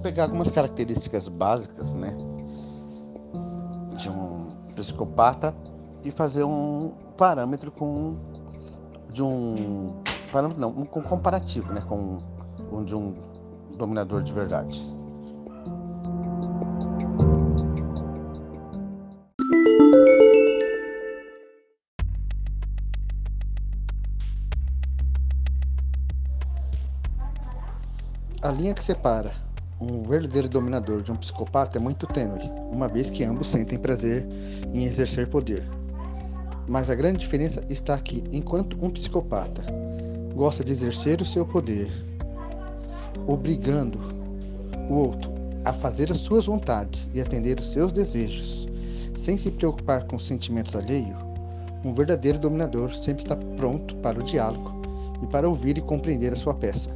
pegar algumas características básicas, né, de um psicopata e fazer um parâmetro com de um parâmetro não, um comparativo, né, com um de um dominador de verdade. A linha que separa um verdadeiro dominador de um psicopata é muito tênue, uma vez que ambos sentem prazer em exercer poder. Mas a grande diferença está que, enquanto um psicopata gosta de exercer o seu poder, obrigando o outro a fazer as suas vontades e atender os seus desejos, sem se preocupar com os sentimentos alheios, um verdadeiro dominador sempre está pronto para o diálogo e para ouvir e compreender a sua peça.